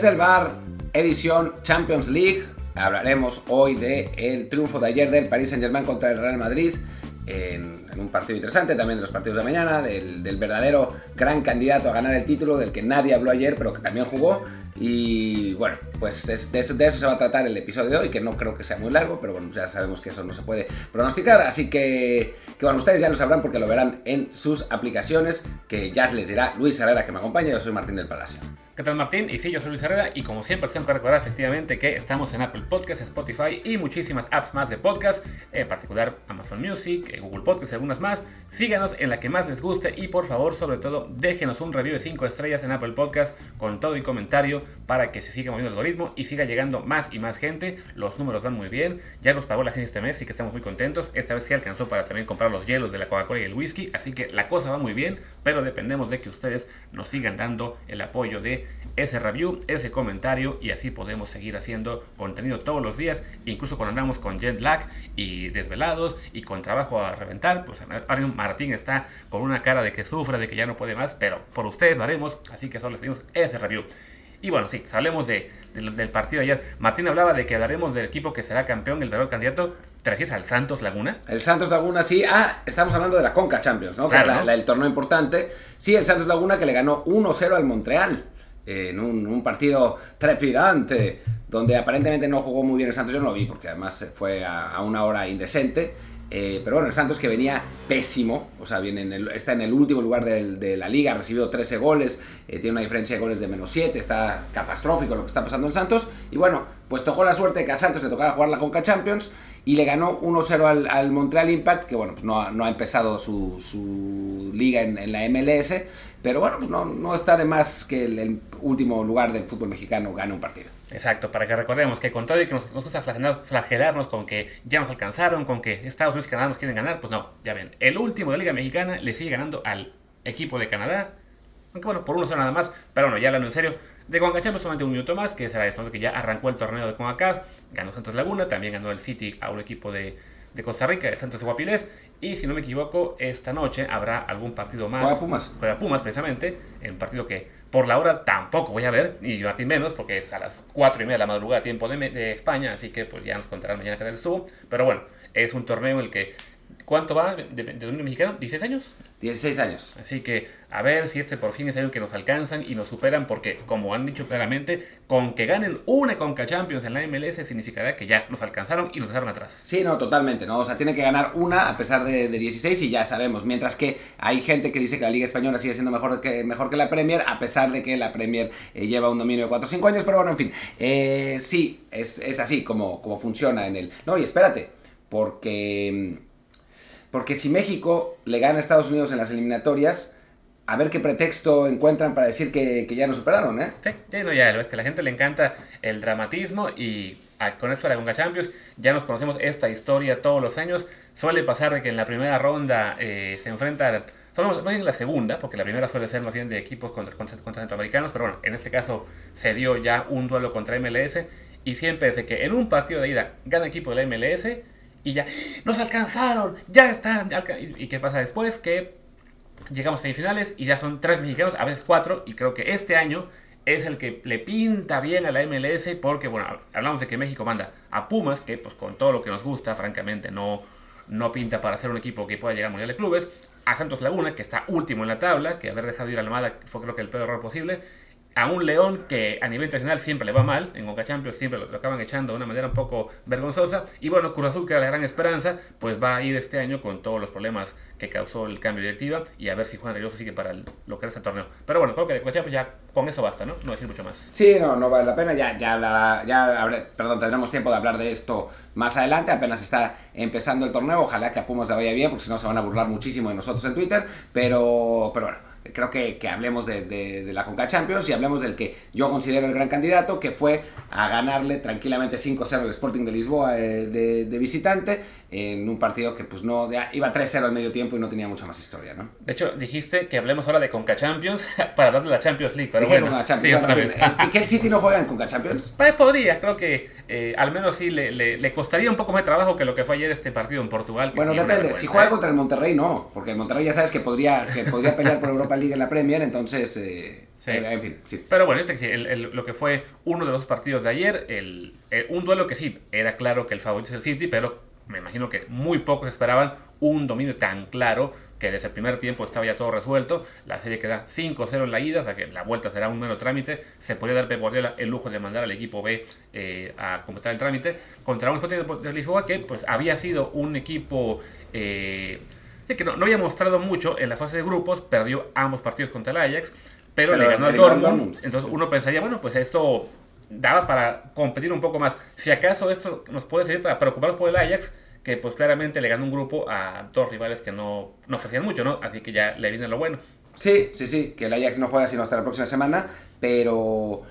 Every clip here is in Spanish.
Desde el bar, edición Champions League. Hablaremos hoy del el triunfo de ayer del Paris Saint-Germain contra el Real Madrid. En, un partido interesante, también de los partidos de mañana, del, verdadero gran candidato a ganar el título, del que nadie habló ayer, pero que también jugó. Y bueno, pues es, de, eso, de, eso, se va a tratar el episodio de hoy, que no creo que sea muy largo, pero bueno, ya sabemos que eso no se puede pronosticar. Así que, que bueno, ustedes ya lo sabrán porque lo verán en sus aplicaciones, que ya les dirá Luis Herrera que me acompaña. Yo soy Martín del Palacio. ¿Qué tal Martín? Y sí, yo soy Luis Herrera y como siempre tengo que recordar efectivamente que estamos en Apple Podcasts, Spotify y muchísimas apps más de podcast, en particular Amazon Music, Google Podcasts y algunas más. Síganos en la que más les guste y por favor, sobre todo, déjenos un review de 5 estrellas en Apple Podcast con todo y comentario para que se siga moviendo el algoritmo y siga llegando más y más gente. Los números van muy bien. Ya nos pagó la gente este mes y que estamos muy contentos. Esta vez sí alcanzó para también comprar los hielos de la Coca-Cola y el whisky. Así que la cosa va muy bien, pero dependemos de que ustedes nos sigan dando el apoyo de ese review, ese comentario y así podemos seguir haciendo contenido todos los días, incluso cuando andamos con jet lag y desvelados y con trabajo a reventar, pues ahora Martín está con una cara de que sufre, de que ya no puede más, pero por ustedes lo haremos, así que solo les pedimos ese review. Y bueno, sí, hablemos de, de, del partido de ayer. Martín hablaba de que hablaremos del equipo que será campeón, el verdadero candidato. ¿Te refieres al Santos Laguna? El Santos Laguna, sí. Ah, estamos hablando de la Conca Champions, ¿no? Claro, que es la, ¿no? la, el torneo importante. Sí, el Santos Laguna que le ganó 1-0 al Montreal en un, un, partido trepidante, donde aparentemente no jugó muy bien el Santos, yo no lo vi porque además fue a, a una hora indecente. Eh, pero bueno, el Santos que venía pésimo, o sea, viene está en el último lugar de, la liga, ha recibido 13 goles, eh, tiene una diferencia de goles de menos 7, está catastrófico lo que está pasando en Santos. Y bueno, pues tocó la suerte de que a Santos le tocara jugar la Conca Champions y le ganó 1-0 al, al, Montreal Impact, que bueno, pues no, no ha empezado su, su liga en, en, la MLS, pero bueno, pues no, no está de más que el, el, último lugar del fútbol mexicano gane un partido. Exacto, para que recordemos que con todo y que nos, nos gusta flagelar, flagelarnos con que ya nos alcanzaron, con que Estados Unidos y Canadá nos quieren ganar, pues no, ya ven, el último de la Liga Mexicana le sigue ganando al equipo de Canadá, aunque bueno, por uno solo nada más, pero bueno, ya hablando en serio, de CONCACHAMPIONS solamente un minuto más, que será eso, que ya arrancó el torneo de CONCACAF, ganó Santos Laguna, también ganó el City a un equipo de, de Costa Rica, el Santos de Guapiles, y si no me equivoco, esta noche habrá algún partido más. Juega Pumas. Juega Pumas, precisamente, en un partido que por la hora tampoco voy a ver, y Martín menos, porque es a las 4 y media de la madrugada, tiempo de, de España, así que pues ya nos contarán mañana qué tal estuvo. Pero bueno, es un torneo en el que ¿Cuánto va de, de, de dominio mexicano? ¿16 años? 16 años. Así que a ver si este por fin es algo que nos alcanzan y nos superan, porque como han dicho claramente, con que ganen una Conca Champions en la MLS significará que ya nos alcanzaron y nos dejaron atrás. Sí, no, totalmente, ¿no? O sea, tiene que ganar una a pesar de, de 16 y ya sabemos. Mientras que hay gente que dice que la Liga Española sigue siendo mejor que, mejor que la Premier, a pesar de que la Premier eh, lleva un dominio de 4 o 5 años, pero bueno, en fin. Eh, sí, es, es así como, como funciona en el. No, y espérate, porque porque si México le gana a Estados Unidos en las eliminatorias, a ver qué pretexto encuentran para decir que, que ya nos superaron, ¿eh? Sí, sí, no, ya, es que a la gente le encanta el dramatismo y a, con esto de la Conca Champions ya nos conocemos esta historia todos los años. Suele pasar de que en la primera ronda eh, se enfrentan, solo no en la segunda, porque la primera suele ser más bien de equipos contra, contra, centroamericanos, pero bueno, en este caso se dio ya un duelo contra MLS y siempre desde que en un partido de ida gana equipo de la MLS y ya, nos alcanzaron, ya están. ¿Y qué pasa después? Que llegamos a semifinales y ya son tres mexicanos, a veces cuatro, y creo que este año es el que le pinta bien a la MLS porque, bueno, hablamos de que México manda a Pumas, que pues con todo lo que nos gusta, francamente, no, no pinta para ser un equipo que pueda llegar al Mundial de Clubes, a Santos Laguna, que está último en la tabla, que haber dejado ir a Almada fue creo que el peor error posible, a un León que a nivel internacional siempre le va mal, en Conca Champions siempre lo, lo, acaban echando de una manera un poco vergonzosa, y bueno, Cruz Azul, que era la gran esperanza, pues va a ir este año con todos los problemas que causó el cambio de directiva, y a ver si Juan Reynoso sigue para el, lo el torneo. Pero bueno, creo que de Champions ya con eso basta, ¿no? No decir mucho más. Sí, no, no vale la pena, ya, ya hablará, ya perdón, tendremos tiempo de hablar de esto más adelante, apenas está empezando el torneo, ojalá que a Pumas le vaya bien, porque si no se van a burlar muchísimo de nosotros en Twitter, pero, pero bueno creo que, que hablemos de, de, de, la Conca Champions y hablemos del que yo considero el gran candidato, que fue a ganarle tranquilamente 5-0 al Sporting de Lisboa eh, de, de, visitante en un partido que pues no iba 3-0 al medio tiempo y no tenía mucha más historia, ¿no? De hecho, dijiste que hablemos ahora de Conca Champions para darle la Champions League, pero Dije bueno, Conca Champions, sí, otra vez. ¿Y que el City no juega en Conca Champions? Pues podría, creo que eh, al menos sí le, le, le, costaría un poco más de trabajo que lo que fue ayer este partido en Portugal. bueno, depende, si juega contra el Monterrey no, porque el Monterrey ya sabes que podría, que podría pelear por Europa League en la Premier, entonces... Eh... en fin, sí. Pero bueno, este, lo que fue uno de los partidos de ayer, el, un duelo que sí, era claro que el favorito es el City, pero me imagino que muy pocos esperaban un dominio tan claro que desde el primer tiempo estaba ya todo resuelto. La serie queda 5-0 en la ida, o sea que la vuelta será un mero trámite. Se podía dar Pep Guardiola el lujo de mandar al equipo B eh, a completar el trámite contra un Sporting de Lisboa que pues había sido un equipo eh, que no, había mostrado mucho en la fase de grupos, perdió ambos partidos contra el Ajax, pero, le ganó al Dortmund. Entonces uno pensaría, bueno, pues esto daba para competir un poco más. Si acaso esto nos puede servir para preocuparnos por el Ajax, pues claramente le ganó un grupo a dos rivales que no, no ofrecían mucho, ¿no? Así que ya le viene lo bueno. Sí, sí, sí, que el Ajax no juega sino hasta la próxima semana, pero...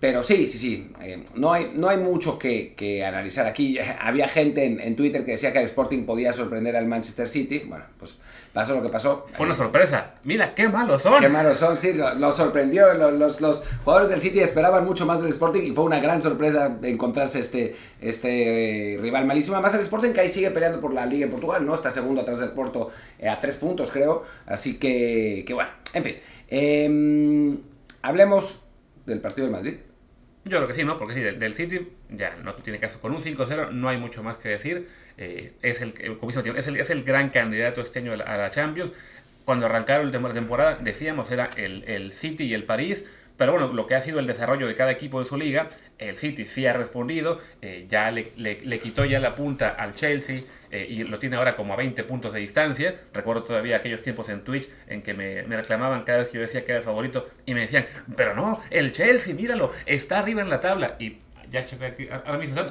Pero sí, sí, sí, eh, no, hay, no hay mucho que, que analizar aquí. Había gente en, en, Twitter que decía que el Sporting podía sorprender al Manchester City. Bueno, pues pasó lo que pasó. Fue una sorpresa. Mira, qué malos son. Qué malos son, sí, lo, sorprendió. Los, los, jugadores del City esperaban mucho más del Sporting y fue una gran sorpresa encontrarse este, este eh, rival malísimo. Además, el Sporting que ahí sigue peleando por la Liga en Portugal, ¿no? Está segundo atrás del Porto eh, a tres puntos, creo. Así que, que bueno, en fin. Em, hablemos del partido del Madrid. Yo creo que sí, ¿no? Porque sí, del, City ya no tiene caso. Con un 5-0 no hay mucho más que decir. Eh, es, el, es, el, es el gran candidato este año a la, Champions. Cuando arrancaron la temporada, decíamos, era el, el City y el París. Pero bueno, lo que ha sido el desarrollo de cada equipo de su liga, el City sí ha respondido, eh, ya le, le, quitó ya la punta al Chelsea eh, y lo tiene ahora como a 20 puntos de distancia. Recuerdo todavía aquellos tiempos en Twitch en que me, me, reclamaban cada vez que yo decía que era el favorito y me decían, pero no, el Chelsea, míralo, está arriba en la tabla. Y ya ahora mismo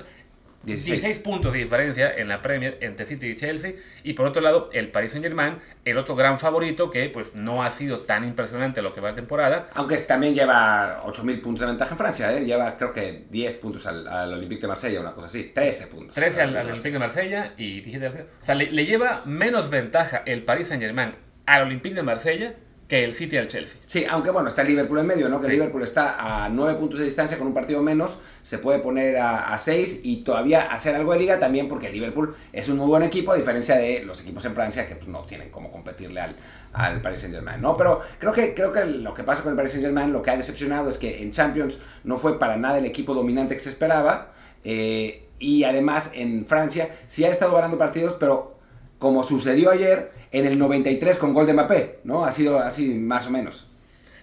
16. puntos de diferencia en la Premier entre City y Chelsea. Y por otro lado, el Paris Saint Germain, el otro gran favorito que pues no ha sido tan impresionante lo que va de temporada. Aunque también lleva 8.000 puntos de ventaja en Francia, ¿eh? lleva creo que 10 puntos al, Olympique de Marsella, una cosa así, 13 puntos. 13 al, Olympique de Marsella y 17 al... O sea, le, le lleva menos ventaja el Paris Saint Germain al Olympique de Marsella que el City al Chelsea. Sí, aunque bueno, está el Liverpool en medio, ¿no? Que el Liverpool está a 9 puntos de distancia con un partido menos, se puede poner a, 6 y todavía hacer algo de liga también porque el Liverpool es un muy buen equipo a diferencia de los equipos en Francia que pues, no tienen cómo competirle al, al Paris Saint Germain, ¿no? Pero creo que, creo que lo que pasa con el Paris Saint Germain, lo que ha decepcionado es que en Champions no fue para nada el equipo dominante que se esperaba eh, y además en Francia sí ha estado ganando partidos, pero como sucedió ayer, en el 93 con gol de Mbappé, ¿no? Ha sido así más o menos.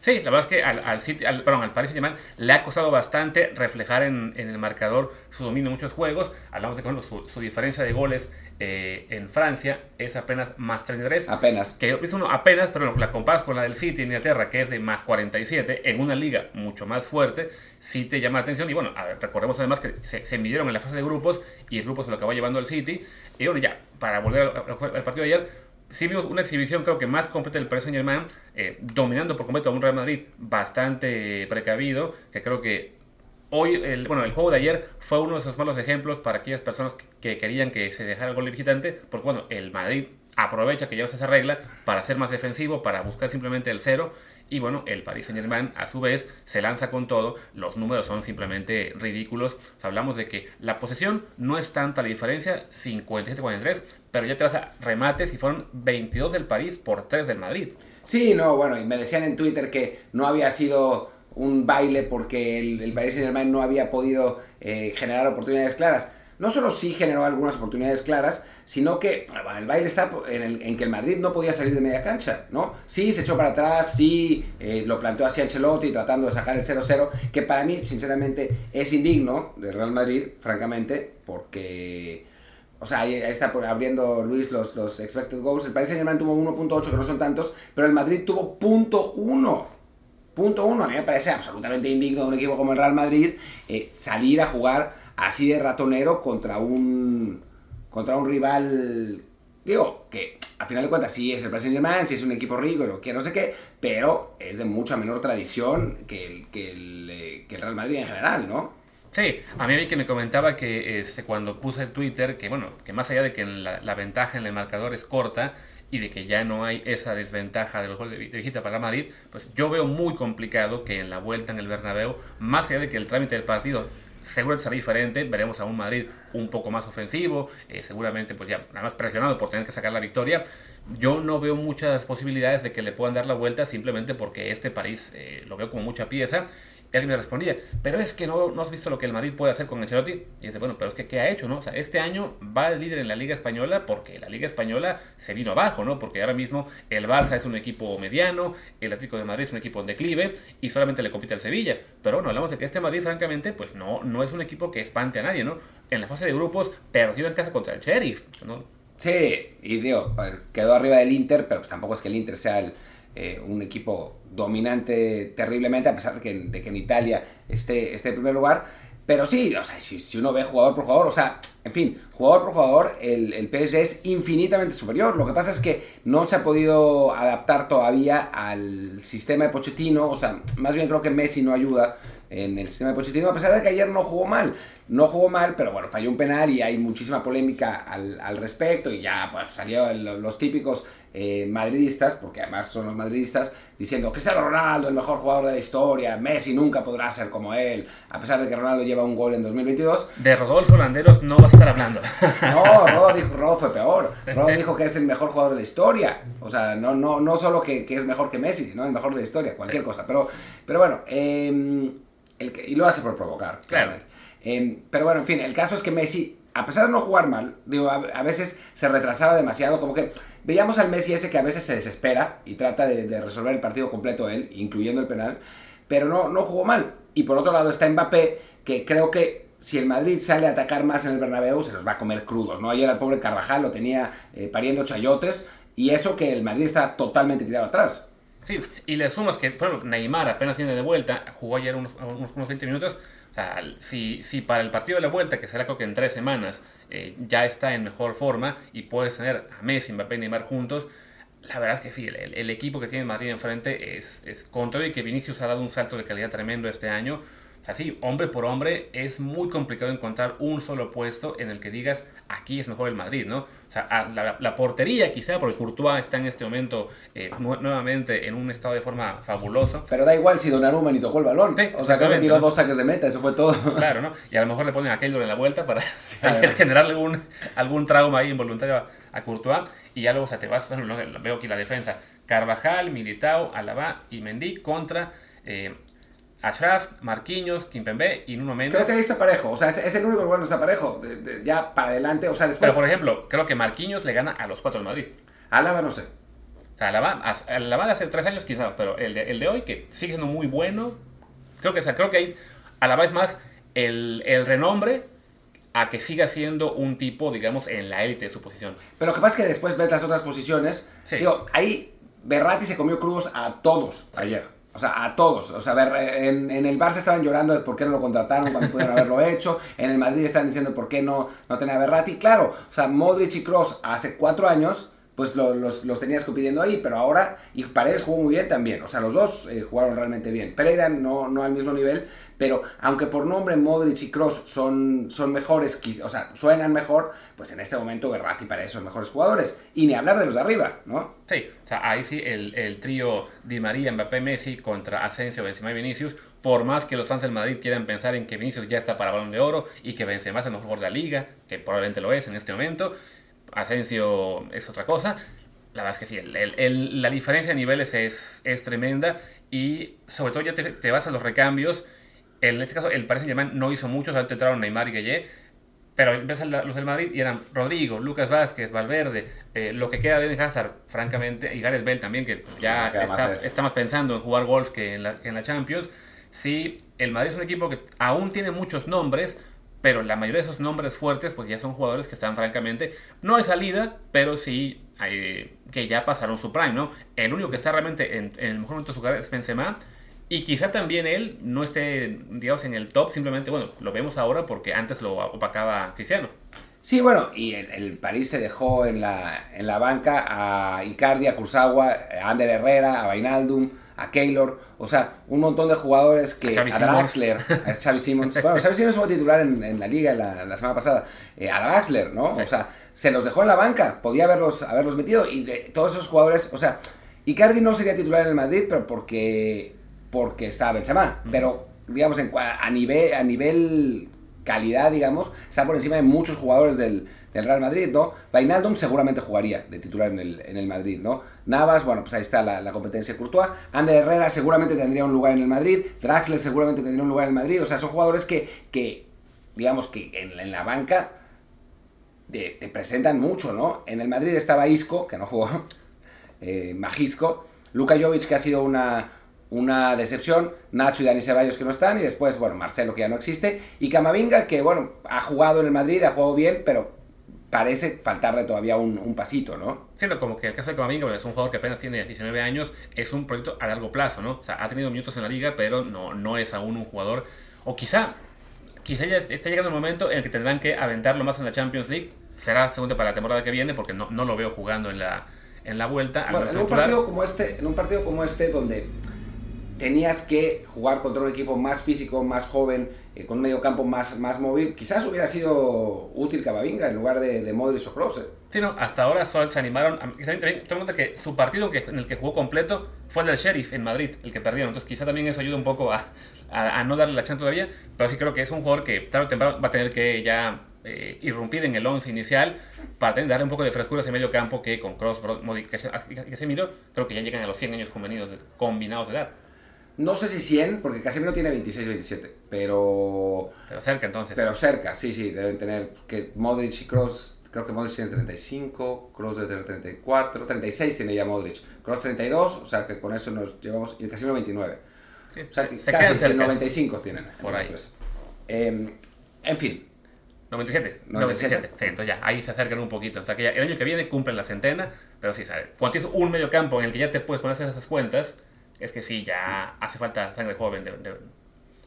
Sí, la verdad es que al, al, City, al, perdón, al Paris Saint-Germain le ha costado bastante reflejar en, en, el marcador su dominio en muchos juegos. Hablamos de que su, su, diferencia de goles eh, en Francia es apenas más 33. Apenas. Que es uno apenas, pero la comparas con la del City en Inglaterra, que es de más 47, en una liga mucho más fuerte, sí te llama la atención. Y bueno, a ver, recordemos además que se, se midieron en la fase de grupos y el grupo se lo acabó llevando el City. Y bueno, ya, para volver al, al partido de ayer sí vimos una exhibición creo que más completa del Paris Saint eh, dominando por completo a un Real Madrid bastante precavido, que creo que hoy, el, bueno, el juego de ayer fue uno de esos malos ejemplos para aquellas personas que, querían que se dejara el gol de visitante, porque bueno, el Madrid aprovecha que ya se regla para ser más defensivo, para buscar simplemente el cero y bueno, el Paris Saint Germain a su vez se lanza con todo. Los números son simplemente ridículos. hablamos de que la posesión no es tanta la diferencia, 57-43, pero ya te vas remates y fueron 22 del París por 3 del Madrid. Sí, no, bueno, y me decían en Twitter que no había sido un baile porque el, el Paris Saint Germain no había podido eh, generar oportunidades claras no solo sí generó algunas oportunidades claras, sino que el baile está en, el, en, que el Madrid no podía salir de media cancha, ¿no? Sí, se echó para atrás, sí, eh, lo planteó hacia Ancelotti tratando de sacar el 0-0, que para mí, sinceramente, es indigno de Real Madrid, francamente, porque... O sea, ahí está abriendo Luis los, los expected goals. El Paris Saint-Germain tuvo 1.8, que no son tantos, pero el Madrid tuvo .1. Punto uno, a mí me parece absolutamente indigno de un equipo como el Real Madrid eh, salir a jugar así de ratonero contra un, contra un rival, digo, que a final de cuentas sí es el Paris Saint sí es un equipo rico, lo que no sé qué, pero es de mucha menor tradición que el, que el, eh, que el Real Madrid en general, ¿no? Sí, a mí que me comentaba que este, cuando puse el Twitter, que bueno, que más allá de que la, la, ventaja en el marcador es corta y de que ya no hay esa desventaja de los goles de visita para Madrid, pues yo veo muy complicado que en la vuelta en el Bernabéu, más allá de que el trámite del partido seguramente será diferente, veremos a un Madrid un poco más ofensivo, eh, seguramente pues ya nada más presionado por tener que sacar la victoria. Yo no veo muchas posibilidades de que le puedan dar la vuelta simplemente porque este París eh, lo veo como mucha pieza y alguien me respondía, pero es que no, no has visto lo que el Madrid puede hacer con Ancelotti. Y dice, bueno, pero es que ¿qué ha hecho? no? O sea, este año va el líder en la Liga Española porque la Liga Española se vino abajo, ¿no? Porque ahora mismo el Barça es un equipo mediano, el Atlético de Madrid es un equipo en declive y solamente le compite al Sevilla. Pero bueno, hablamos de que este Madrid, francamente, pues no, no es un equipo que espante a nadie, ¿no? En la fase de grupos perdió en casa contra el Sheriff, ¿no? Sí, y digo, quedó arriba del Inter, pero pues tampoco es que el Inter sea el, eh, un equipo dominante terriblemente, a pesar de que, de que en Italia esté, esté en primer lugar. Pero sí, o sea, si, si, uno ve jugador por jugador, o sea, en fin, jugador por jugador, el, el, PSG es infinitamente superior. Lo que pasa es que no se ha podido adaptar todavía al sistema de Pochettino, o sea, más bien creo que Messi no ayuda en el sistema de Pochettino, a pesar de que ayer no jugó mal. No jugó mal, pero bueno, falló un penal y hay muchísima polémica al, al respecto y ya pues, salieron los típicos eh, madridistas, porque además son los madridistas, diciendo que Cristiano Ronaldo, el mejor jugador de la historia, Messi nunca podrá ser como él, a pesar de que Ronaldo lleva un gol en 2022. De Rodolfo Landeros no va a estar hablando. No, Rodo, dijo, Rodo fue peor. Rodo dijo que es el mejor jugador de la historia. O sea, no, no, no solo que, que es mejor que Messi, sino el mejor de la historia, cualquier cosa. Pero, pero bueno, eh, el que, y lo hace por provocar. Claro. Eh, pero bueno, en fin, el caso es que Messi, a pesar de no jugar mal, digo, a, veces se retrasaba demasiado, como que veíamos al Messi ese que a veces se desespera y trata de, resolver el partido completo él, incluyendo el penal, pero no, no jugó mal. Y por otro lado está Mbappé, que creo que si el Madrid sale a atacar más en el Bernabéu, se los va a comer crudos, ¿no? Ayer al pobre Carvajal lo tenía eh, pariendo chayotes, y eso que el Madrid está totalmente tirado atrás. Sí, y le sumas que, por Neymar apenas viene de vuelta, jugó ayer unos, unos, unos 20 minutos. Si, si, para el partido de la vuelta, que será creo que en tres semanas, eh, ya está en mejor forma y puedes tener a Messi, Mbappé y Neymar juntos, la verdad es que sí, el, equipo que tiene Madrid enfrente es, es contrario y que Vinicius ha dado un salto de calidad tremendo este año. O hombre por hombre, es muy complicado encontrar un solo puesto en el que digas, aquí es mejor el Madrid, ¿no? O sea, la, la, portería quizá, porque Courtois está en este momento eh, nu nuevamente en un estado de forma fabuloso. Pero da igual si Donnarumma ni tocó el balón. Sí, o sea, creo que tiró ¿no? dos saques de meta, eso fue todo. Claro, ¿no? Y a lo mejor le ponen a Keylor en la vuelta para generarle algún, algún trauma ahí involuntario a, a, Courtois. Y ya luego, o sea, te vas, bueno, veo aquí la defensa. Carvajal, Militao, Alaba y Mendy contra... Eh, Achraf, Marquinhos, Kimpembe y Nuno Mendes. Creo que ahí está parejo, o sea, es, es el único lugar donde está parejo. De, de, ya para adelante, o sea, después. Pero por ejemplo, creo que Marquinhos le gana a los cuatro del Madrid. Álava no sé. O sea, Alaba, Alaba de hace tres años quizás, pero el de, el de hoy, que sigue siendo muy bueno, creo que, o sea, creo que ahí Alaba es más el, el renombre a que siga siendo un tipo, digamos, en la élite de su posición. Pero lo que pasa es que después ves las otras posiciones. Sí. Digo, ahí Berratti se comió crudos a todos ayer. O sea, a todos. O sea, ver, en, en, el Barça estaban llorando de por qué no lo contrataron cuando pudieron haberlo hecho. En el Madrid están diciendo por qué no, no tenía a Berratti. Claro, o sea, Modric y Kroos hace cuatro años, pues lo, los, los tenías compitiendo ahí, pero ahora, y Paredes jugó muy bien también. O sea, los dos eh, jugaron realmente bien. Pereira no, no al mismo nivel, pero aunque por nombre Modric y Kroos son, son mejores, o sea, suenan mejor, pues en este momento Berratti y Paredes son mejores jugadores. Y ni hablar de los de arriba, ¿no? Sí, o sea, ahí sí el, el trío Di María, Mbappé, Messi contra Asensio, Benzema y Vinicius. Por más que los fans del Madrid quieran pensar en que Vinicius ya está para Balón de Oro y que Benzema es el mejor de la liga, que probablemente lo es en este momento, Asensio es otra cosa. La verdad es que sí, el, el, la diferencia de niveles es, es, tremenda y sobre todo ya te, te, vas a los recambios. En este caso, el Paris Saint-Germain no hizo mucho, solamente entraron Neymar y Gueye, pero empiezan los del Madrid y eran Rodrigo, Lucas Vázquez, Valverde, eh, lo que queda de Eden Hazard, francamente, y Gareth Bell también, que ya está, está, más pensando en jugar golf que en, la, que en la Champions. Sí, el Madrid es un equipo que aún tiene muchos nombres, pero la mayoría de esos nombres fuertes pues ya son jugadores que están francamente no de salida, pero sí eh, que ya pasaron su prime, ¿no? El único que está realmente en, el mejor momento de su carrera es Benzema y quizá también él no esté, digamos, en el top, simplemente, bueno, lo vemos ahora porque antes lo opacaba Cristiano. Sí, bueno, y el, el, París se dejó en la, en la banca a Icardi, a Kurzawa, a Ander Herrera, a Vainaldum, a Keylor, o sea, un montón de jugadores que... A, a Draxler, a Xavi Simons. bueno, Xavi Simons fue titular en, en la liga la, la, semana pasada. Eh, a Draxler, ¿no? Sí. O sea, se los dejó en la banca, podía haberlos, haberlos metido y de todos esos jugadores, o sea, Icardi no sería titular en el Madrid, pero porque, porque estaba Benzema, mm. pero digamos, en, a, nivel, a nivel calidad, digamos, está por encima de muchos jugadores del, del Real Madrid, ¿no? Vainaldum seguramente jugaría de titular en el, en el Madrid, ¿no? Navas, bueno, pues ahí está la, competencia de Courtois. Ander Herrera seguramente tendría un lugar en el Madrid. Draxler seguramente tendría un lugar en el Madrid. O sea, son jugadores que, que digamos, que en, la banca te, te, presentan mucho, ¿no? En el Madrid estaba Isco, que no jugó, eh, Majisco, Luka Jovic, que ha sido una, una decepción, Nacho y Dani Ceballos que no están, y después, bueno, Marcelo que ya no existe, y Camavinga que, bueno, ha jugado en el Madrid, ha jugado bien, pero parece faltarle todavía un, un pasito, ¿no? Sí, como que el caso de Camavinga es un jugador que apenas tiene 19 años, es un proyecto a largo plazo, ¿no? O sea, ha tenido minutos en la liga, pero no, no es aún un jugador, o quizá, quizá ya está llegando el momento en el que tendrán que aventarlo más en la Champions League, será segundo para la temporada que viene, porque no, no lo veo jugando en la, en la vuelta. Bueno, en un, partido como este, en un partido como este, donde tenías que jugar contra un equipo más físico, más joven, eh, con un medio campo más, más móvil, quizás hubiera sido útil Camavinga en lugar de, de Modric o Kroos. Sí, no, hasta ahora solo se animaron. También, también toma cuenta que su partido en el que jugó completo fue el del Sheriff en Madrid, el que perdieron. Entonces, quizá también eso ayuda un poco a, a, a no darle la chance todavía. Pero sí creo que es un jugador que tarde o temprano va a tener que ya eh, irrumpir en el 11 inicial para tener, darle un poco de frescura a ese medio campo que con Cross, Modric y Casemiro creo que ya llegan a los 100 años convenidos de, combinados de edad. No sé si 100, porque Casemiro tiene 26, 27, pero... Pero cerca entonces. Pero cerca, sí, sí, deben tener que Modric y Cross, creo que Modric tiene 35, Cross debe tener 34, 36 tiene ya Modric, Cross 32, o sea que con eso nos llevamos, y Casemiro 29. Sí, o sea que se casi 95 tienen. Por ahí. Eh, en fin, 97, 97. 97. Sí, entonces ya, ahí se acercan un poquito. O sea que ya el año que viene cumplen la centena, pero sí, ¿sabes? Cuando tienes un medio campo en el que ya te puedes poner esas cuentas, es que sí, ya hace falta sangre joven. De, de...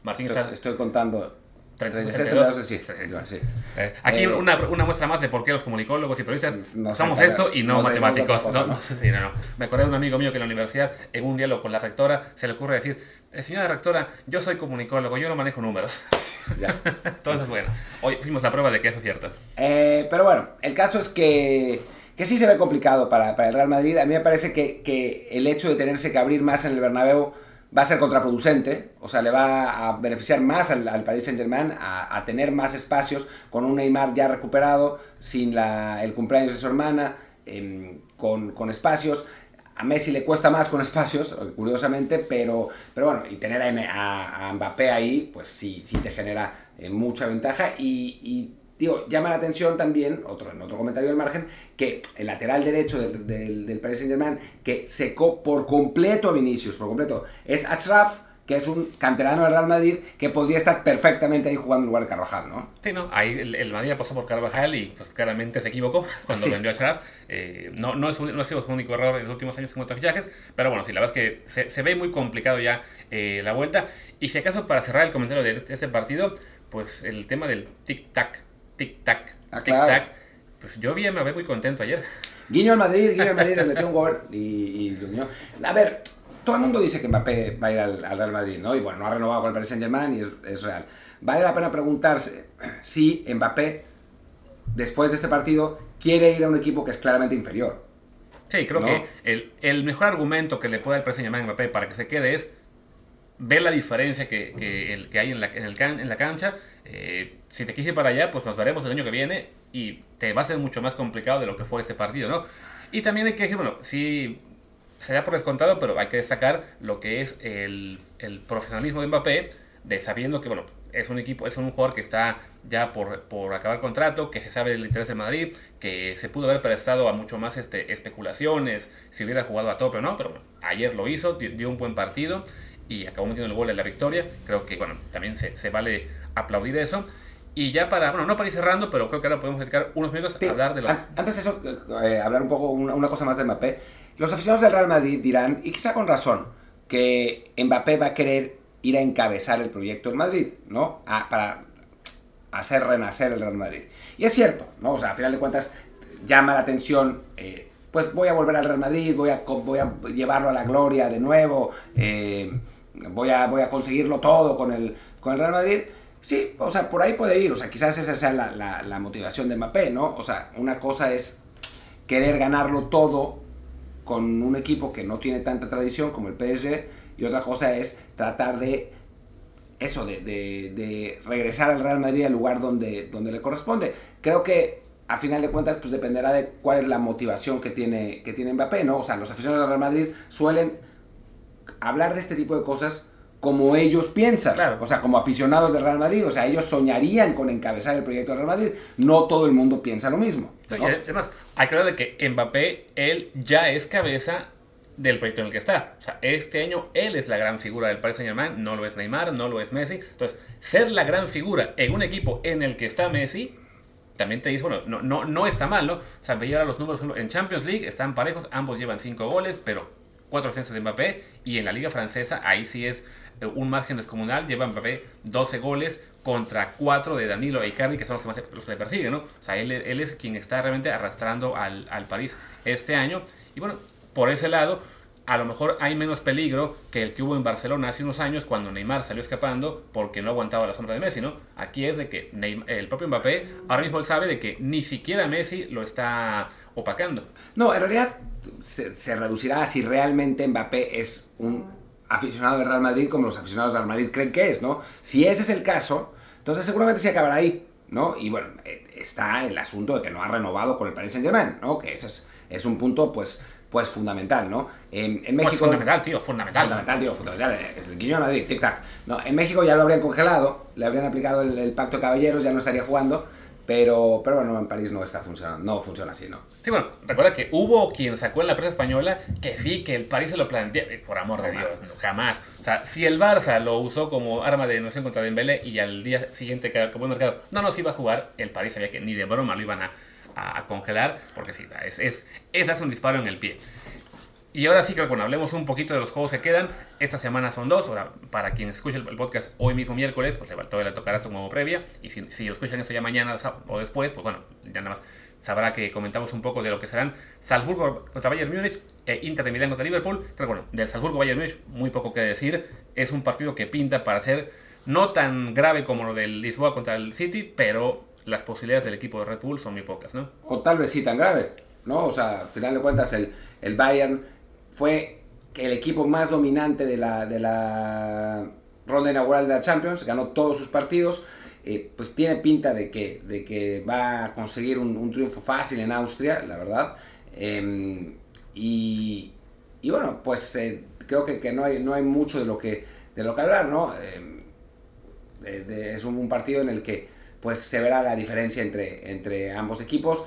Martín estoy, estoy contando 37, 32, sí, sí. Eh, aquí eh, una, una, muestra más de por qué los comunicólogos y periodistas no somos esto y no, no matemáticos. No, no, sí, no, Me acordé de un amigo mío que en la universidad, en un diálogo con la rectora, se le ocurre decir, eh, señora rectora, yo soy comunicólogo, yo no manejo números. Ya. Entonces, bueno, hoy fuimos la prueba de que eso es cierto. Eh, pero bueno, el caso es que, que sí se ve complicado para, para, el Real Madrid. A mí me parece que, que el hecho de tenerse que abrir más en el Bernabéu va a ser contraproducente, o sea, le va a beneficiar más al, Paris Saint Germain a, tener más espacios con un Neymar ya recuperado, sin el cumpleaños de su hermana, eh, con, con, espacios. A Messi le cuesta más con espacios, curiosamente, pero, pero bueno, y tener a, Mbappé ahí, pues sí, sí te genera eh, mucha ventaja y Digo, llama la atención también, otro, en otro comentario del margen, que el lateral derecho del, del, del Paris Saint-Germain, que secó por completo a Vinicius, por completo, es Achraf, que es un canterano del Real Madrid, que podría estar perfectamente ahí jugando en lugar de Carvajal, ¿no? Sí, no, ahí el, el Madrid pasó por Carvajal y pues claramente se equivocó cuando sí. vendió a Achraf. Eh, no, no, es un, no ha sido su único error en los últimos años en cuanto a fichajes, pero bueno, sí, la verdad es que se, se ve muy complicado ya eh, la vuelta. Y si acaso, para cerrar el comentario de este, este partido, pues el tema del tic-tac tic-tac, ah, tic-tac. Claro. Pues yo bien me ve muy contento ayer. Guiño al Madrid, Guiño al Madrid, le metió un gol y, y Guiño. A ver, todo el mundo dice que Mbappé va a ir al, al, Real Madrid, ¿no? Y bueno, no ha renovado con el Paris Saint Germain y es, es, real. Vale la pena preguntarse si Mbappé, después de este partido, quiere ir a un equipo que es claramente inferior. Sí, creo ¿no? que el, el, mejor argumento que le puede dar el Paris Saint Germain a Mbappé para que se quede es ver la diferencia que, que, el, que hay en la, en, el can, en la cancha. Eh, si te quise para allá, pues nos veremos el año que viene y te va a ser mucho más complicado de lo que fue este partido, ¿no? Y también hay que decir, bueno, sí se da por descontado, pero hay que destacar lo que es el, el profesionalismo de Mbappé, de sabiendo que, bueno, es un equipo, es un jugador que está ya por, por acabar contrato, que se sabe del interés de Madrid, que se pudo haber prestado a mucho más este, especulaciones si hubiera jugado a tope o no, pero bueno, ayer lo hizo, dio un buen partido y acabó metiendo el gol en la victoria. Creo que, bueno, también se, se vale aplaudir eso. Y ya para, bueno, no para ir cerrando, pero creo que ahora podemos dedicar unos minutos sí, a hablar de los... Antes de eso, eh, hablar un poco, una, una, cosa más de Mbappé. Los aficionados del Real Madrid dirán, y quizá con razón, que Mbappé va a querer ir a encabezar el proyecto en Madrid, ¿no? A, para hacer renacer el Real Madrid. Y es cierto, ¿no? O sea, a final de cuentas, llama la atención, eh, pues voy a volver al Real Madrid, voy a, voy a llevarlo a la gloria de nuevo, eh, voy, a, voy a conseguirlo todo con el, con el Real Madrid Sí, o sea, por ahí puede ir. O sea, quizás esa sea la, la, motivación de Mbappé, ¿no? O sea, una cosa es querer ganarlo todo con un equipo que no tiene tanta tradición como el PSG y otra cosa es tratar de eso, de, de, de, regresar al Real Madrid al lugar donde, donde le corresponde. Creo que a final de cuentas pues dependerá de cuál es la motivación que tiene, que tiene Mbappé, ¿no? O sea, los aficionados del Real Madrid suelen hablar de este tipo de cosas como ellos piensan, Claro. o sea, como aficionados del Real Madrid, o sea, ellos soñarían con encabezar el proyecto del Real Madrid, no todo el mundo piensa lo mismo. No, además, hay que hablar de que Mbappé, él ya es cabeza del proyecto en el que está. O sea, este año él es la gran figura del Paris Saint Germain, no lo es Neymar, no lo es Messi. Entonces, ser la gran figura en un equipo en el que está Messi, también te dice, bueno, no, no, no está mal, ¿no? O sea, veía ahora los números en Champions League, están parejos, ambos llevan 5 goles, pero 4 asistencias de Mbappé. Y en la Liga Francesa, ahí sí es eh, un margen descomunal, lleva Mbappé 12 goles contra 4 de Danilo e Icardi, que son los que más los que le persiguen, ¿no? O sea, él, él es quien está realmente arrastrando al, al París este año. Y bueno, por ese lado, a lo mejor hay menos peligro que el que hubo en Barcelona hace unos años cuando Neymar salió escapando porque no aguantaba la sombra de Messi, ¿no? Aquí es de que el propio Mbappé ahora mismo él sabe de que ni siquiera Messi lo está opacando. No, en realidad se, reducirá a si realmente Mbappé es un aficionado del Real Madrid como los aficionados del Real Madrid creen que es, ¿no? Si ese es el caso, entonces seguramente se acabará ahí, ¿no? Y bueno, eh, está el asunto de que no ha renovado con el Paris Saint Germain, ¿no? Que eso es, es un punto, pues, pues fundamental, ¿no? En, en Pues México... fundamental, tío, fundamental. Fundamental, digo, fundamental. eh, El guiño a Madrid, tic-tac. No, en México ya lo habrían congelado, le habrían aplicado el, el pacto de caballeros, ya no estaría jugando, pero, pero bueno, en París no está funcionando, no funciona así, ¿no? Sí, bueno, recuerda que hubo quien sacó en la prensa española que sí, que el París se lo plantea. eh, Por amor de No Dios, no, jamás. O sea, si el Barça lo usó como arma de negociación contra Dembélé y al día siguiente que acabó el mercado, no nos iba a jugar, el París sabía que ni de broma lo iban a, a- congelar, porque sí, es, es, es darse un disparo en el pie. Y ahora sí, que hablemos un poquito de los juegos que quedan. Esta semana son dos. Ahora, para quien escuche el podcast hoy mismo miércoles, pues le va- todavía le tocará su nuevo previa. Y si, si lo escuchan esto ya mañana o después, pues bueno, ya nada más sabrá que comentamos un poco de lo que serán Salzburgo contra Bayern Múnich e Inter de Milán contra Liverpool. Pero bueno, del Salzburgo Bayern Múnich, muy poco que decir. Es un partido que pinta para ser no tan grave como lo del Lisboa contra el City, pero las posibilidades del equipo de Red Bull son muy pocas, ¿no? o tal vez sí tan grave, ¿no? O sea, al final de cuentas el, el Bayern fue el equipo más dominante de la, de la ronda inaugural de la Champions, ganó todos sus partidos, eh, pues tiene pinta de que, de que va a conseguir un, un triunfo fácil en Austria, la verdad. Eh, y, y bueno, pues eh, creo que, que no, hay, no hay mucho de lo que, de lo que hablar, ¿no? De- es un partido en el que pues se verá la diferencia entre, entre ambos equipos.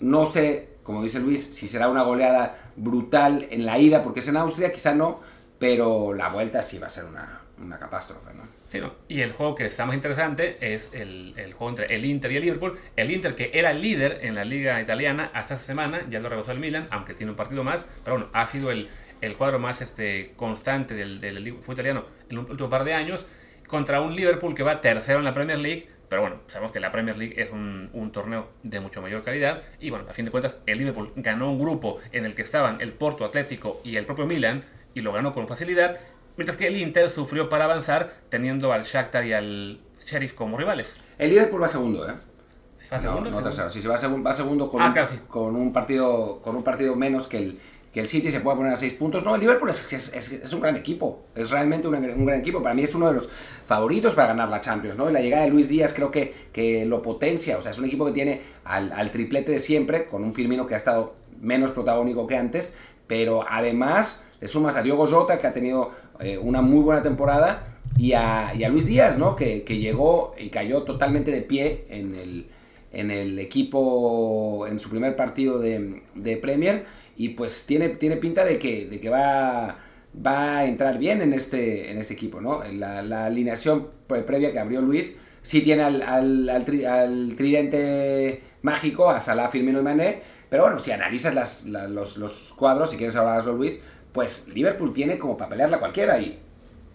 No sé, como dice Luis, si será una goleada brutal en la ida, porque es en Austria, quizá no, pero la vuelta sí va a ser una, una catástrofe, ¿no? Y el juego que está más interesante es el, el juego entre el Inter y el Liverpool. El Inter que era el líder en la liga italiana hasta esta semana, ya lo rebasó el Milan, aunque tiene un partido más, pero bueno, ha sido el, el cuadro más este, constante del, del fútbol italiano en un último par de años, contra un Liverpool que va tercero en la Premier League, pero bueno, sabemos que la Premier League es un, un torneo de mucho mayor calidad, y bueno, a fin de cuentas, el Liverpool ganó un grupo en el que estaban el Porto Atlético y el propio Milan, y lo ganó con facilidad, Mientras que el Inter sufrió para avanzar teniendo al Shakhtar y al Sheriff como rivales. El Liverpool va segundo, ¿eh? ¿Va No, segundo? no tercero. Sí, sí, va, segun- va segundo con, Ah, un, con un partido con un partido menos que el, que el City, se puede poner a seis puntos. No, el Liverpool es- es un gran equipo. Es realmente un, un gran equipo. Para mí es uno de los favoritos para ganar la Champions, ¿no? Y la llegada de Luis Díaz creo que, que lo potencia. O sea, es un equipo que tiene al, al triplete de siempre, con un Firmino que ha estado menos protagónico que antes, pero además le sumas a Diogo Jota, que ha tenido eh, una muy buena temporada, y a, y a Luis Díaz, ¿no? Que, que llegó y cayó totalmente de pie en el, en el equipo, en su primer partido de, de Premier, y pues tiene, tiene pinta de que, de que va, va a entrar bien en este, en este equipo, ¿no? La, la alineación pre- previa que abrió Luis sí tiene al, al, al tri- al tridente mágico, a Salah, Firmino y Mané, pero bueno, si analizas las, la- los, los cuadros, si quieres hablarlo Luis, pues Liverpool tiene como para pelearla cualquiera y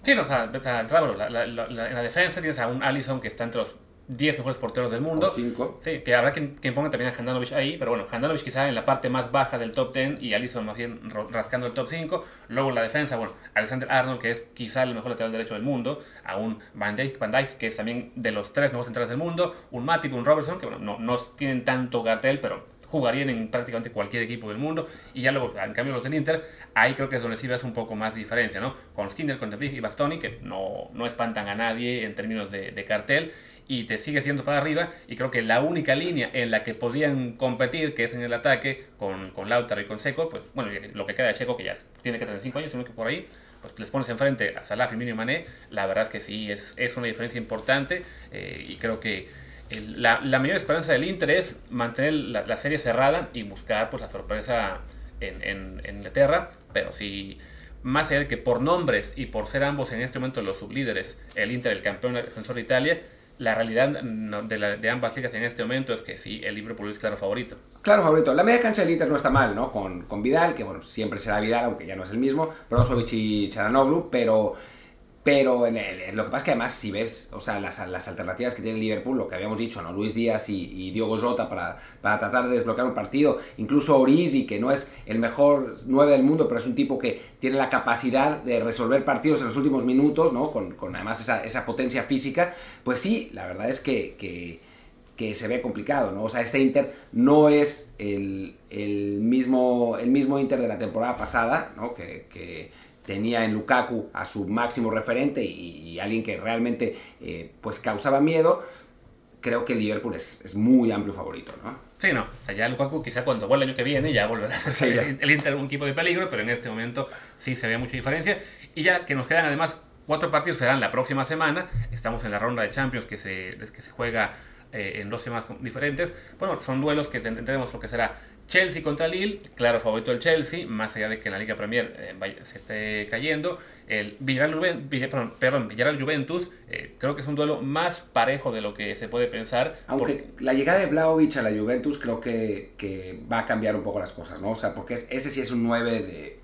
Sí, no, o sea, o la- en la defensa tienes a un Allison que está entre los 10 mejores porteros del mundo. o cinco. Sí, que habrá quien, quien ponga también a Handanovic ahí, pero bueno, Handanovic quizá en la parte más baja del top 10 y Allison más bien rascando el top 5. Luego en la defensa, bueno, Alexander Arnold, que es quizá el mejor lateral derecho del mundo, a un Van Dijk, Van Dijk, que es también de los tres mejores centrales del mundo, un Matip, un Robertson, que bueno, no, no tienen tanto cartel, pero jugarían en prácticamente cualquier equipo del mundo. Y ya luego, en cambio, los del Inter, ahí creo que es donde sí ves un poco más diferencia, ¿no? Con Skinner, con y Bastoni, que no, no espantan a nadie en términos de, de cartel y te sigue siendo para arriba. Y creo que la única línea en la que podían competir, que es en el ataque, con, con Lautaro y con Seco, pues bueno, lo que queda de Checo, que ya tiene que 35 años, sino que por ahí, pues les pones enfrente a Salah, Firmino y Mané, la verdad es que sí, es, es una diferencia importante. Eh, y creo que la, la, mayor esperanza del Inter es mantener la, serie cerrada y buscar pues la sorpresa en, en, Inglaterra, pero si más allá de que por nombres y por ser ambos en este momento los sublíderes, el Inter, el campeón defensor de Italia, la realidad de, la, de, ambas ligas en este momento es que sí, el Liverpool es claro favorito. Claro favorito. La media cancha del Inter no está mal, ¿no? Con, con Vidal, que bueno, siempre será Vidal, aunque ya no es el mismo, Brozovic y Charanoglu, pero pero lo que pasa es que además, si ves o sea, las, las alternativas que tiene Liverpool, lo que habíamos dicho, ¿no? Luis Díaz y, y Diogo Jota para, para, tratar de desbloquear un partido, incluso Origi, que no es el mejor 9 del mundo, pero es un tipo que tiene la capacidad de resolver partidos en los últimos minutos, ¿no? con, además esa, esa, potencia física, pues sí, la verdad es que, que, se ve complicado, ¿no? O sea, este Inter no es el, el, mismo, el mismo Inter de la temporada pasada, ¿no? que tenía en Lukaku a su máximo referente y, alguien que realmente eh, pues causaba miedo, creo que el Liverpool es, es, muy amplio favorito, ¿no? Sí, no. O sea, ya Lukaku quizá cuando vuelva el año que viene ya volverá a ser sí, el, el Inter un equipo de peligro, pero en este momento sí se ve mucha diferencia. Y ya que nos quedan además cuatro partidos que serán la próxima semana, estamos en la ronda de Champions que se, que se juega eh, en dos semanas diferentes. Bueno, son duelos que tendremos lo que será Chelsea contra Lille, claro favorito el Chelsea, más allá de que la Liga Premier eh, se esté cayendo. El Villarreal, perdón, perdón, Villarreal Juventus, eh, creo que es un duelo más parejo de lo que se puede pensar. Aunque la llegada de Blaovic a la Juventus creo que, va a cambiar un poco las cosas, ¿no? O sea, porque es, ese sí es un 9 de,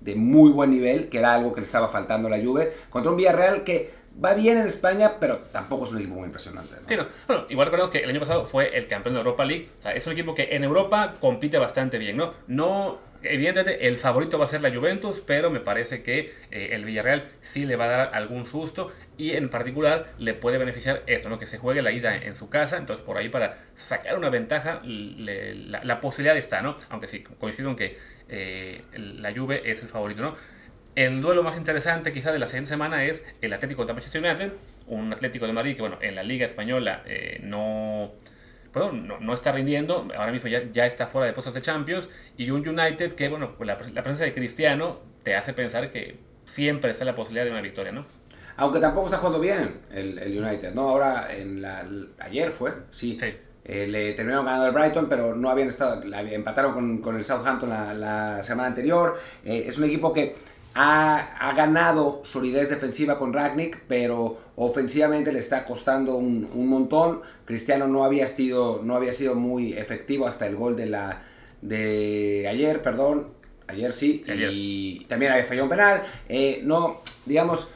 de muy buen nivel, que era algo que le estaba faltando a la Juve, contra un Villarreal que va bien en España, pero tampoco es un equipo muy impresionante. ¿no? Bueno, igual recordemos que el año pasado fue el campeón de Europa League. O sea, es un equipo que en Europa compite bastante bien, ¿no? No, evidentemente el favorito va a ser la Juventus, pero me parece que eh, el Villarreal sí le va a dar algún susto y en particular le puede beneficiar eso, ¿no? Que se juegue la ida en su casa. Entonces por ahí para sacar una ventaja la, la, posibilidad está, ¿no? Aunque sí, coincido en que eh, la Juve es el favorito, ¿no? El duelo más interesante quizá de la siguiente semana es el Atlético contra Manchester United, un Atlético de Madrid que bueno, en la Liga Española eh, no, bueno, no, no, está rindiendo, ahora mismo ya, ya está fuera de puestos de Champions, y un United que bueno, la, la presencia de Cristiano te hace pensar que siempre está la posibilidad de una victoria, ¿no? Aunque tampoco está jugando bien el, el United, ¿no? Ahora, en la, ayer fue, sí. sí. Eh, le terminaron ganando el Brighton, pero no habían estado, la, empataron con, con, el Southampton la, la semana anterior. Eh, es un equipo que ha, ha, ganado solidez defensiva con Ragnick, pero ofensivamente le está costando un, un, montón. Cristiano no había, sido, no había sido muy efectivo hasta el gol de, la, de ayer, perdón. Ayer sí, ayer. y también había fallado un penal. Eh, no, digamos,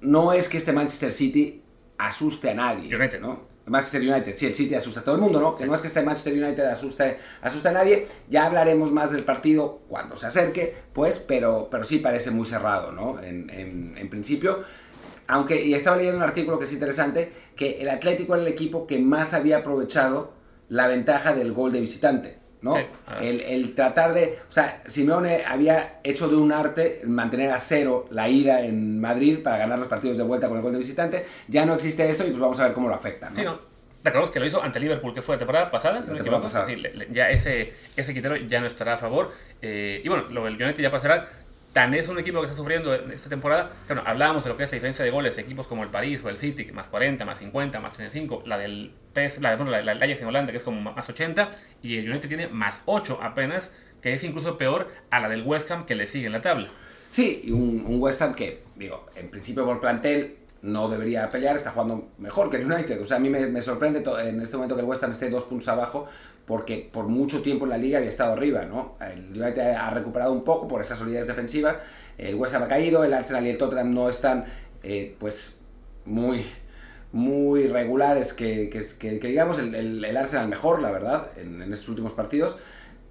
no es que este Manchester City asuste a nadie. United. ¿no? Manchester United, sí, el City asusta a todo el mundo, ¿no? Que no es que este Manchester United asuste, asuste a nadie, ya hablaremos más del partido cuando se acerque, pues, pero, pero sí parece muy cerrado, ¿no? En, en, en principio, aunque, y estaba leyendo un artículo que es interesante, que el Atlético era el equipo que más había aprovechado la ventaja del gol de visitante. ¿No? Sí, el, el, tratar de, o sea, Simeone había hecho de un arte mantener a cero la ida en Madrid para ganar los partidos de vuelta con el gol de visitante, ya no existe eso y pues vamos a ver cómo lo afecta, ¿no? Sí, no. Recordemos que lo hizo ante Liverpool, que fue la temporada pasada. La temporada pasada. Ya ese, ese criterio ya no estará a favor. Eh, y bueno, lo del United ya pasará. Tan es un equipo que está sufriendo esta temporada. Bueno, hablábamos de lo que es la diferencia de goles de equipos como el París o el City, que más 40, más 50, más 35. La del PS, la, bueno, la, Ajax en Holanda, que es como más 80. Y el United tiene más 8 apenas, que es incluso peor a la del West Ham que le sigue en la tabla. Sí, un, un West Ham que, digo, en principio por plantel no debería pelear, está jugando mejor que el United. O sea, a mí me, sorprende en este momento que el West Ham esté dos puntos abajo, porque por mucho tiempo en la liga había estado arriba, ¿no? El United ha recuperado un poco por esa solidez defensiva, el West Ham ha caído, el Arsenal y el Tottenham no están, eh, pues, muy muy regulares que, que, digamos el, el, Arsenal mejor, la verdad, en estos últimos partidos,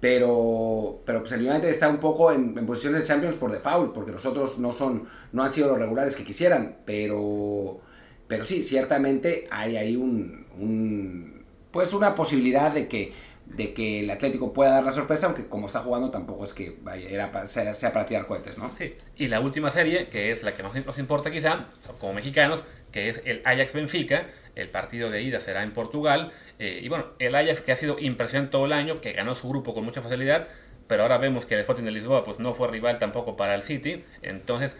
pero, pero pues el United está un poco en, en, posiciones de Champions por default, porque los otros no, son, no han sido los regulares que quisieran, pero, pero sí, ciertamente hay ahí un, un, pues una posibilidad de que de que el Atlético pueda dar la sorpresa, aunque como está jugando tampoco es que vaya, era sea, sea, para tirar cohetes, ¿no? Sí. Y la última serie, que es la que más nos importa quizá, como mexicanos, que es el Ajax-Benfica. El partido de ida será en Portugal. Eh, y bueno, el Ajax que ha sido impresionante todo el año, que ganó su grupo con mucha facilidad, pero ahora vemos que el Sporting de Lisboa pues no fue rival tampoco para el City. Entonces,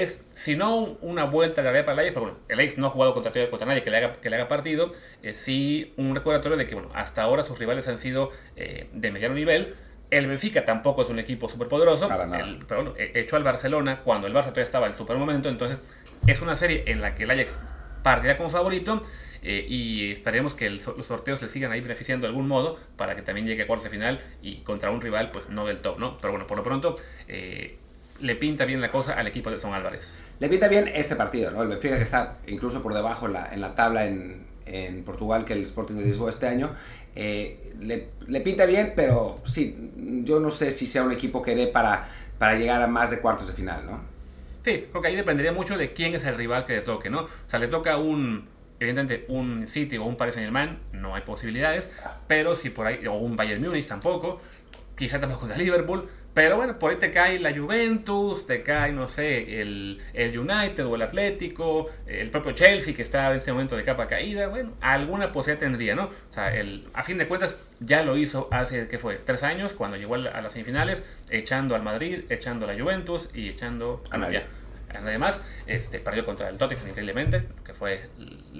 es, si no una vuelta de la para el Ajax, pero bueno, el Ajax no ha jugado contra, contra nadie que le haga, que le haga partido, eh, sí un recordatorio de que bueno, hasta ahora sus rivales han sido eh, de mediano nivel. El Benfica tampoco es un equipo súper poderoso, pero bueno, echó al Barcelona cuando el Barça todavía estaba en super momento, entonces es una serie en la que el Ajax partirá como favorito eh, y esperemos que los sorteos le sigan ahí beneficiando de algún modo para que también llegue a cuartos de final y contra un rival pues no del top, ¿no? Pero bueno, por lo pronto eh, le pinta bien la cosa al equipo de Son Álvarez. Le pinta bien este partido, ¿no? El Benfica que está incluso por debajo en la, en la tabla en, en, Portugal que el Sporting de Lisboa este año. Eh, le, le, pinta bien, pero sí, yo no sé si sea un equipo que dé para, para llegar a más de cuartos de final, ¿no? Sí, creo que ahí dependería mucho de quién es el rival que le toque, ¿no? O sea, le toca un, evidentemente, un City o un Paris Saint Germain, no hay posibilidades, pero si por ahí, o un Bayern Múnich tampoco, quizá tampoco contra Liverpool, pero bueno, por ahí te cae la Juventus, te cae, no sé, el, el, United o el Atlético, el propio Chelsea que está en este momento de capa caída, bueno, alguna posibilidad tendría, ¿no? O sea, el, a fin de cuentas ya lo hizo hace, ¿qué fue? Tres años, cuando llegó a las semifinales, echando al Madrid, echando a la Juventus y echando a nadie. Además, este, perdió contra el Tottenham increíblemente, que fue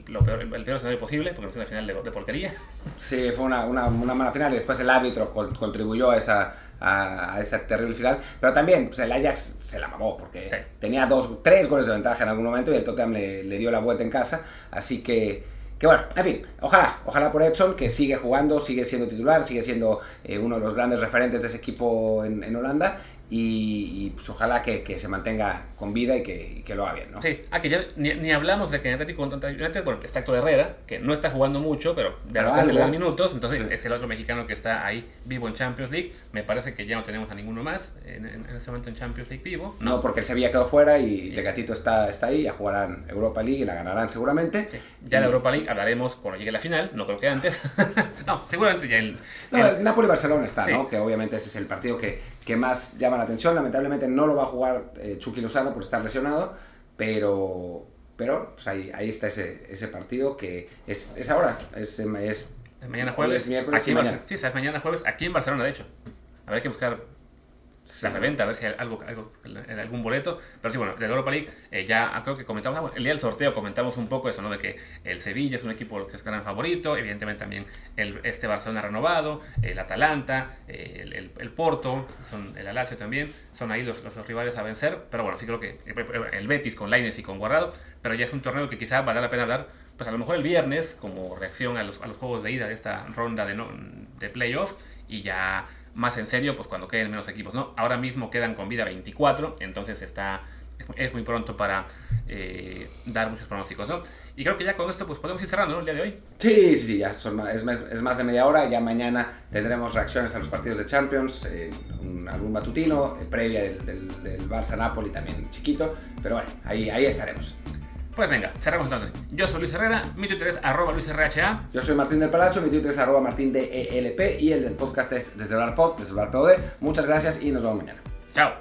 lo peor, el peor escenario posible, porque no fue una final de, de, porquería. Sí, fue una, una, una, mala final y después el árbitro contribuyó a esa, a, a ese terrible final. Pero también pues, el Ajax se la mamó porque sí. tenía dos, tres goles de ventaja en algún momento y el Tottenham le, le dio la vuelta en casa. Así que, que bueno, en fin, ojalá, ojalá por Edson que sigue jugando, sigue siendo titular, sigue siendo eh, uno de los grandes referentes de ese equipo en, en Holanda y, y, pues ojalá que, que, se mantenga con vida y que, y que, lo haga bien, ¿no? Sí, ah, que ya ni, ni hablamos de que en Atlético contra United, bueno, está Héctor Herrera, que no está jugando mucho, pero de repente le da minutos, entonces sí. es el otro mexicano que está ahí vivo en Champions League. Me parece que ya no tenemos a ninguno más en, en, en ese momento en Champions League vivo. No, no porque el Sevilla quedó fuera y sí. Gatito está, está ahí, ya jugarán Europa League y la ganarán seguramente. Sí. Ya la Europa League hablaremos cuando llegue la final, no creo que antes. no, seguramente ya el... No, el Napoli-Barcelona está, ¿no? Que obviamente ese es el partido que, que más llama la atención, lamentablemente no lo va a jugar eh, Chucky Lozano por estar lesionado, pero, pero pues ahí, ahí está ese, ese partido que es, es ahora, es, es, es mañana jueves. Es miércoles aquí mañana. Sí, es mañana jueves, aquí en Barcelona, de hecho. Habrá que buscar la reventa, a ver si hay algo, algo algún boleto. Pero sí, bueno, de Europa League, eh, ya creo que comentamos, ah, el día del sorteo comentamos un poco eso, ¿no? De que el Sevilla es un equipo que es gran favorito, evidentemente también el, este Barcelona renovado, el Atalanta, el, el, el, Porto, son el Alacio también, son ahí los, los, rivales a vencer. Pero bueno, sí creo que el Betis con Laines y con Guardado, pero ya es un torneo que quizá vale la pena dar, pues a lo mejor el viernes, como reacción a los, a los juegos de ida de esta ronda de, no, de playoff, y ya más en serio, pues cuando queden menos equipos, ¿no? Ahora mismo quedan con vida 24, entonces está es muy pronto para eh, dar muchos pronósticos, ¿no? Y creo que ya con esto pues podemos ir cerrando, ¿no? El día de hoy. Sí, sí, sí, ya son más, es, más, es más de media hora, ya mañana tendremos reacciones a los partidos de Champions, eh, un, algún matutino, eh, previa del, del, del Barça-Napoli también chiquito, pero bueno, ahí, ahí estaremos. Pues venga, cerramos entonces. Yo soy Luis Herrera, mi Twitter es arroba LuisRHA. Yo soy Martín del Palacio, mi Twitter es arroba Martín de ELP y el del podcast es desde el Pod, desde el POD. Muchas gracias y nos vemos mañana. Chao.